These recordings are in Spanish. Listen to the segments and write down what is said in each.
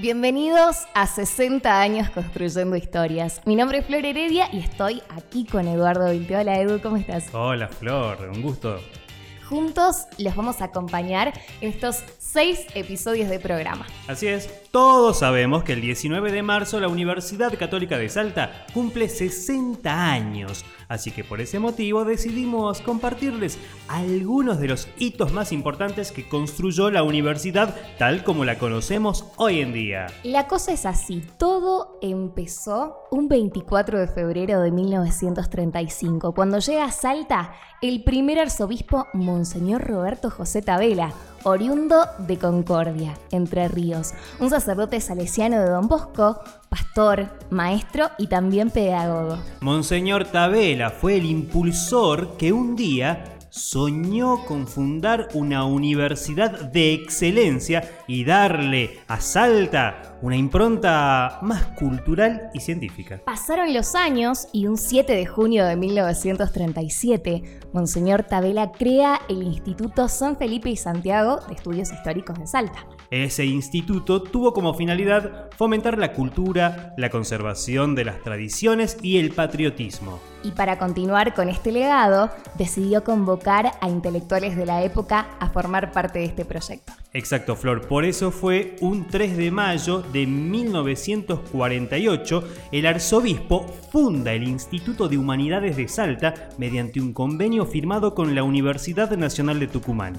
Bienvenidos a 60 años construyendo historias. Mi nombre es Flor Heredia y estoy aquí con Eduardo Vilte. Hola Edu, ¿cómo estás? Hola Flor, un gusto. Juntos los vamos a acompañar en estos seis episodios de programa. Así es, todos sabemos que el 19 de marzo la Universidad Católica de Salta cumple 60 años, así que por ese motivo decidimos compartirles algunos de los hitos más importantes que construyó la universidad tal como la conocemos hoy en día. La cosa es así, todo empezó un 24 de febrero de 1935, cuando llega a Salta el primer arzobispo Monseñor Roberto José Tabela, oriundo de Concordia, Entre Ríos, un sacerdote salesiano de Don Bosco, pastor, maestro y también pedagogo. Monseñor Tabela fue el impulsor que un día soñó con fundar una universidad de excelencia y darle a Salta una impronta más cultural y científica. Pasaron los años y un 7 de junio de 1937, Monseñor Tabela crea el Instituto San Felipe y Santiago de Estudios Históricos de Salta. Ese instituto tuvo como finalidad fomentar la cultura, la conservación de las tradiciones y el patriotismo. Y para continuar con este legado, decidió convocar a intelectuales de la época a formar parte de este proyecto. Exacto, Flor. Por eso fue un 3 de mayo de 1948, el arzobispo funda el Instituto de Humanidades de Salta mediante un convenio firmado con la Universidad Nacional de Tucumán.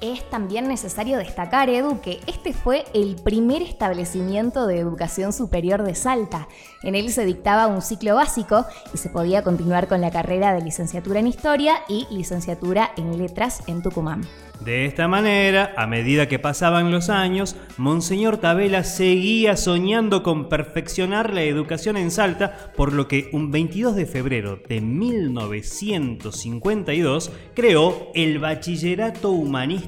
Es también necesario destacar, Edu, que este fue el primer establecimiento de educación superior de Salta. En él se dictaba un ciclo básico y se podía continuar con la carrera de licenciatura en Historia y licenciatura en Letras en Tucumán. De esta manera, a medida que pasaban los años, Monseñor Tabela seguía soñando con perfeccionar la educación en Salta, por lo que un 22 de febrero de 1952 creó el Bachillerato Humanista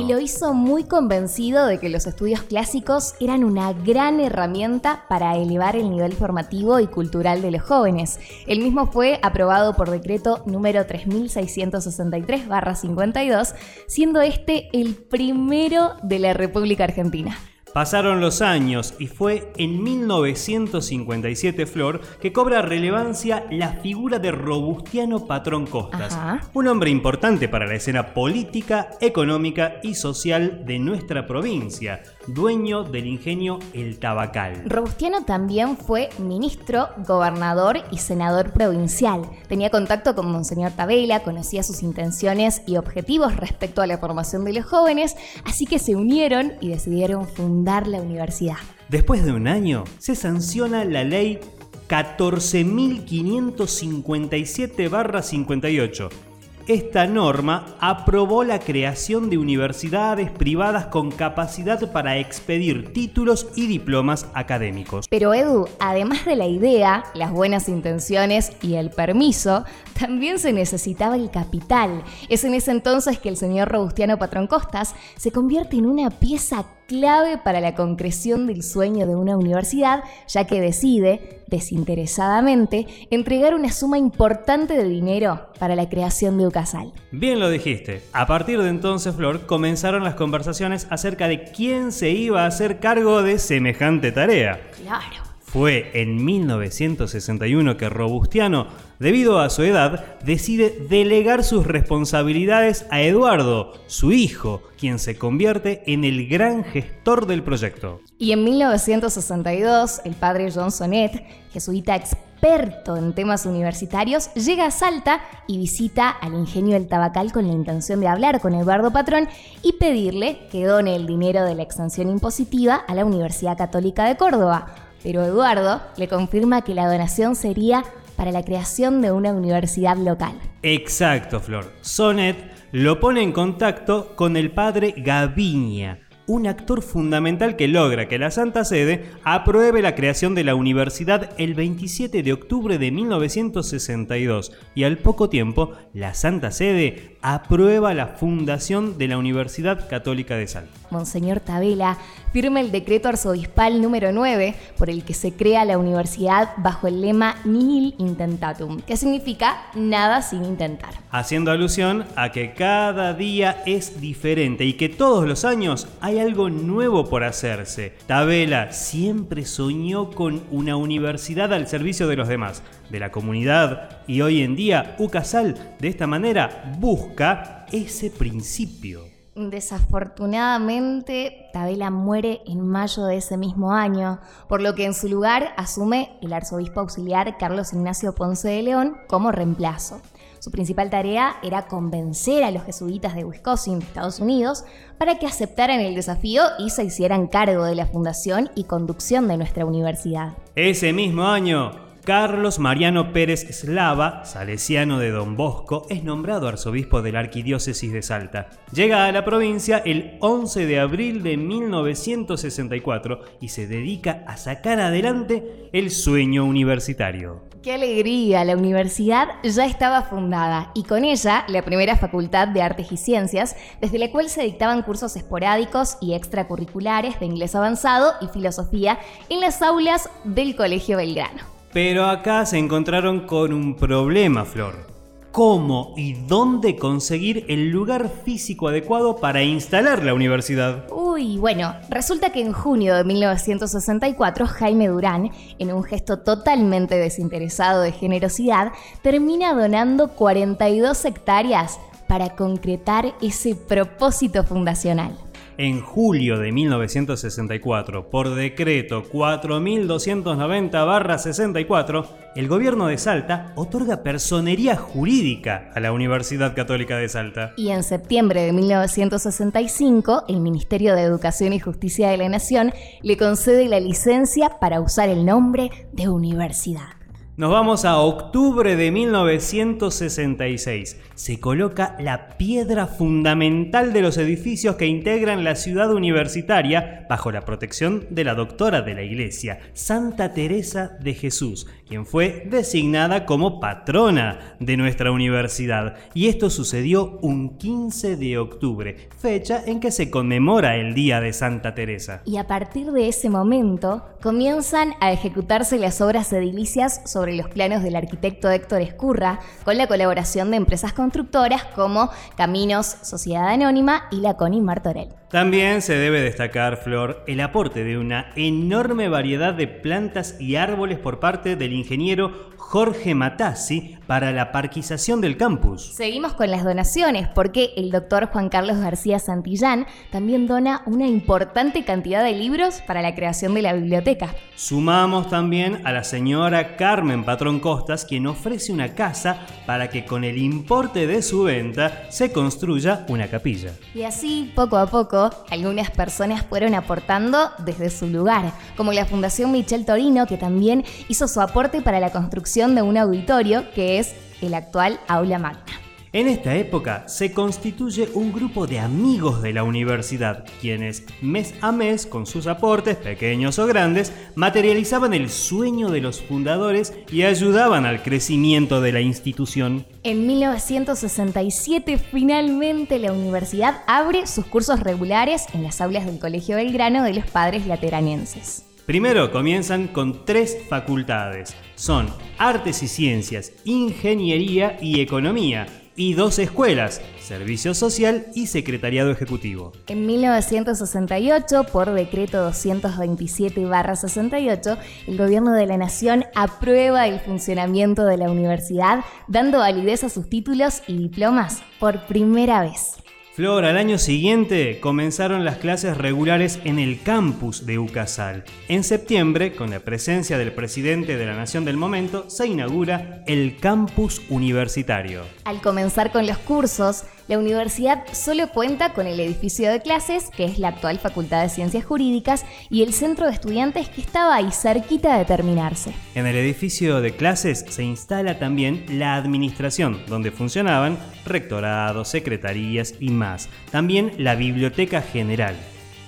Y lo hizo muy convencido de que los estudios clásicos eran una gran herramienta para elevar el nivel formativo y cultural de los jóvenes. El mismo fue aprobado por decreto número 3663-52 siendo este el primero de la República Argentina. Pasaron los años y fue en 1957, Flor, que cobra relevancia la figura de Robustiano Patrón Costas, un hombre importante para la escena política, económica y social de nuestra provincia, dueño del ingenio El Tabacal. Robustiano también fue ministro, gobernador y senador provincial. Tenía contacto con Monseñor Tabela, conocía sus intenciones y objetivos respecto a la formación de los jóvenes, así que se unieron y decidieron fundar la universidad. Después de un año, se sanciona la ley 14.557-58 esta norma aprobó la creación de universidades privadas con capacidad para expedir títulos y diplomas académicos. Pero Edu, además de la idea, las buenas intenciones y el permiso, también se necesitaba el capital. Es en ese entonces que el señor Robustiano Patrón Costas se convierte en una pieza clave para la concreción del sueño de una universidad, ya que decide, desinteresadamente, entregar una suma importante de dinero para la creación de UCASAL. Bien lo dijiste. A partir de entonces, Flor, comenzaron las conversaciones acerca de quién se iba a hacer cargo de semejante tarea. Claro. Fue en 1961 que Robustiano, debido a su edad, decide delegar sus responsabilidades a Eduardo, su hijo, quien se convierte en el gran gestor del proyecto. Y en 1962, el padre John Sonnet, jesuita experto en temas universitarios, llega a Salta y visita al ingenio del Tabacal con la intención de hablar con Eduardo Patrón y pedirle que done el dinero de la exención impositiva a la Universidad Católica de Córdoba pero Eduardo le confirma que la donación sería para la creación de una universidad local. Exacto, Flor. Sonet lo pone en contacto con el padre Gavinia, un actor fundamental que logra que la Santa Sede apruebe la creación de la universidad el 27 de octubre de 1962 y al poco tiempo la Santa Sede aprueba la fundación de la Universidad Católica de Salta. Monseñor Tabela firma el decreto arzobispal número 9 por el que se crea la universidad bajo el lema Nihil Intentatum, que significa nada sin intentar. Haciendo alusión a que cada día es diferente y que todos los años hay algo nuevo por hacerse. Tabela siempre soñó con una universidad al servicio de los demás, de la comunidad, y hoy en día UCASAL de esta manera busca ese principio. Desafortunadamente, Tabela muere en mayo de ese mismo año, por lo que en su lugar asume el arzobispo auxiliar Carlos Ignacio Ponce de León como reemplazo. Su principal tarea era convencer a los jesuitas de Wisconsin, Estados Unidos, para que aceptaran el desafío y se hicieran cargo de la fundación y conducción de nuestra universidad. Ese mismo año, Carlos Mariano Pérez Slava, salesiano de Don Bosco, es nombrado arzobispo de la Arquidiócesis de Salta. Llega a la provincia el 11 de abril de 1964 y se dedica a sacar adelante el sueño universitario. ¡Qué alegría! La universidad ya estaba fundada y con ella la primera facultad de Artes y Ciencias, desde la cual se dictaban cursos esporádicos y extracurriculares de inglés avanzado y filosofía en las aulas del Colegio Belgrano. Pero acá se encontraron con un problema, Flor. ¿Cómo y dónde conseguir el lugar físico adecuado para instalar la universidad? Uy, bueno, resulta que en junio de 1964 Jaime Durán, en un gesto totalmente desinteresado de generosidad, termina donando 42 hectáreas para concretar ese propósito fundacional en julio de 1964, por decreto 4290-64, el gobierno de Salta otorga personería jurídica a la Universidad Católica de Salta. Y en septiembre de 1965, el Ministerio de Educación y Justicia de la Nación le concede la licencia para usar el nombre de universidad. Nos vamos a octubre de 1966. Se coloca la piedra fundamental de los edificios que integran la ciudad universitaria bajo la protección de la doctora de la iglesia, Santa Teresa de Jesús, quien fue designada como patrona de nuestra universidad. Y esto sucedió un 15 de octubre, fecha en que se conmemora el Día de Santa Teresa. Y a partir de ese momento comienzan a ejecutarse las obras edilicias sobre los planos del arquitecto Héctor Escurra, con la colaboración de empresas constructoras como Caminos, Sociedad Anónima y la CONI Martorell. También se debe destacar, Flor, el aporte de una enorme variedad de plantas y árboles por parte del ingeniero Jorge Matassi para la parquización del campus. Seguimos con las donaciones porque el doctor Juan Carlos García Santillán también dona una importante cantidad de libros para la creación de la biblioteca. Sumamos también a la señora Carmen Patrón Costas, quien ofrece una casa para que con el importe de su venta se construya una capilla. Y así, poco a poco, algunas personas fueron aportando desde su lugar, como la Fundación Michel Torino, que también hizo su aporte para la construcción de un auditorio que es el actual aula magna. En esta época se constituye un grupo de amigos de la universidad, quienes mes a mes, con sus aportes, pequeños o grandes, materializaban el sueño de los fundadores y ayudaban al crecimiento de la institución. En 1967 finalmente la universidad abre sus cursos regulares en las aulas del Colegio Belgrano de los Padres Lateranenses. Primero comienzan con tres facultades. Son Artes y Ciencias, Ingeniería y Economía. Y dos escuelas, Servicio Social y Secretariado Ejecutivo. En 1968, por decreto 227-68, el Gobierno de la Nación aprueba el funcionamiento de la universidad, dando validez a sus títulos y diplomas por primera vez. Al año siguiente comenzaron las clases regulares en el campus de UCASAL. En septiembre, con la presencia del presidente de la nación del momento, se inaugura el campus universitario. Al comenzar con los cursos, la universidad solo cuenta con el edificio de clases, que es la actual Facultad de Ciencias Jurídicas, y el centro de estudiantes que estaba ahí cerquita de terminarse. En el edificio de clases se instala también la administración, donde funcionaban rectorados, secretarías y más. También la biblioteca general.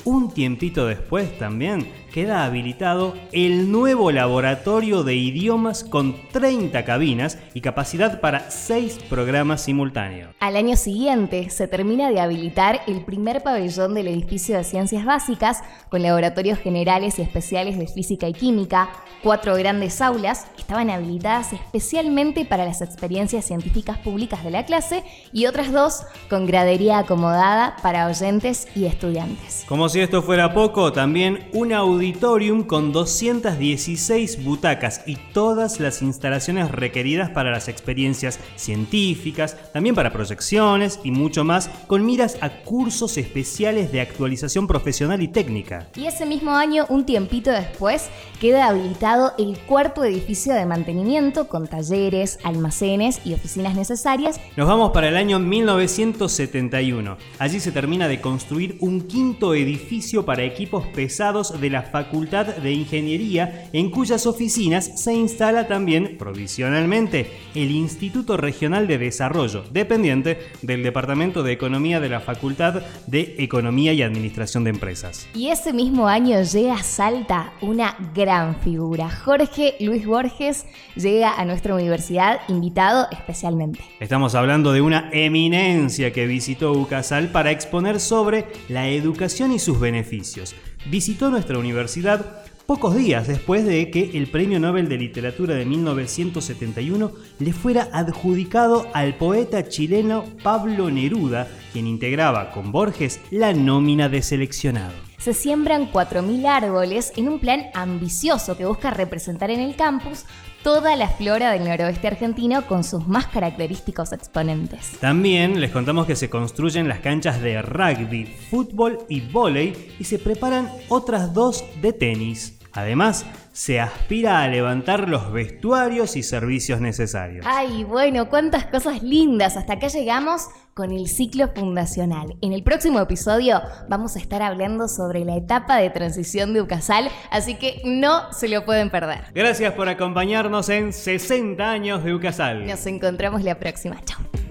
Un tiempito después también queda habilitado el nuevo laboratorio de idiomas con 30 cabinas y capacidad para 6 programas simultáneos. Al año siguiente se termina de habilitar el primer pabellón del edificio de ciencias básicas con laboratorios generales y especiales de física y química, cuatro grandes aulas que estaban habilitadas especialmente para las experiencias científicas públicas de la clase y otras dos con gradería acomodada para oyentes y estudiantes. Como si esto fuera poco, también un auditorium con 216 butacas y todas las instalaciones requeridas para las experiencias científicas, también para proyecciones y mucho más, con miras a cursos especiales de actualización profesional y técnica. Y ese mismo año, un tiempito después, queda habilitado el cuarto edificio de mantenimiento con talleres, almacenes y oficinas necesarias. Nos vamos para el año 1971. Allí se termina de construir un quinto edificio para equipos pesados de la Facultad de Ingeniería, en cuyas oficinas se instala también, provisionalmente, el Instituto Regional de Desarrollo, dependiente del Departamento de Economía de la Facultad de Economía y Administración de Empresas. Y ese mismo año llega a Salta una gran figura. Jorge Luis Borges llega a nuestra universidad invitado especialmente. Estamos hablando de una eminencia que visitó Ucasal para exponer sobre la educación y beneficios. Visitó nuestra universidad pocos días después de que el Premio Nobel de Literatura de 1971 le fuera adjudicado al poeta chileno Pablo Neruda, quien integraba con Borges la nómina de seleccionado se siembran 4.000 árboles en un plan ambicioso que busca representar en el campus toda la flora del noroeste argentino con sus más característicos exponentes. También les contamos que se construyen las canchas de rugby, fútbol y vóley y se preparan otras dos de tenis. Además, se aspira a levantar los vestuarios y servicios necesarios. Ay, bueno, cuántas cosas lindas. Hasta acá llegamos con el ciclo fundacional. En el próximo episodio vamos a estar hablando sobre la etapa de transición de Ucasal, así que no se lo pueden perder. Gracias por acompañarnos en 60 años de Ucasal. Nos encontramos la próxima. Chao.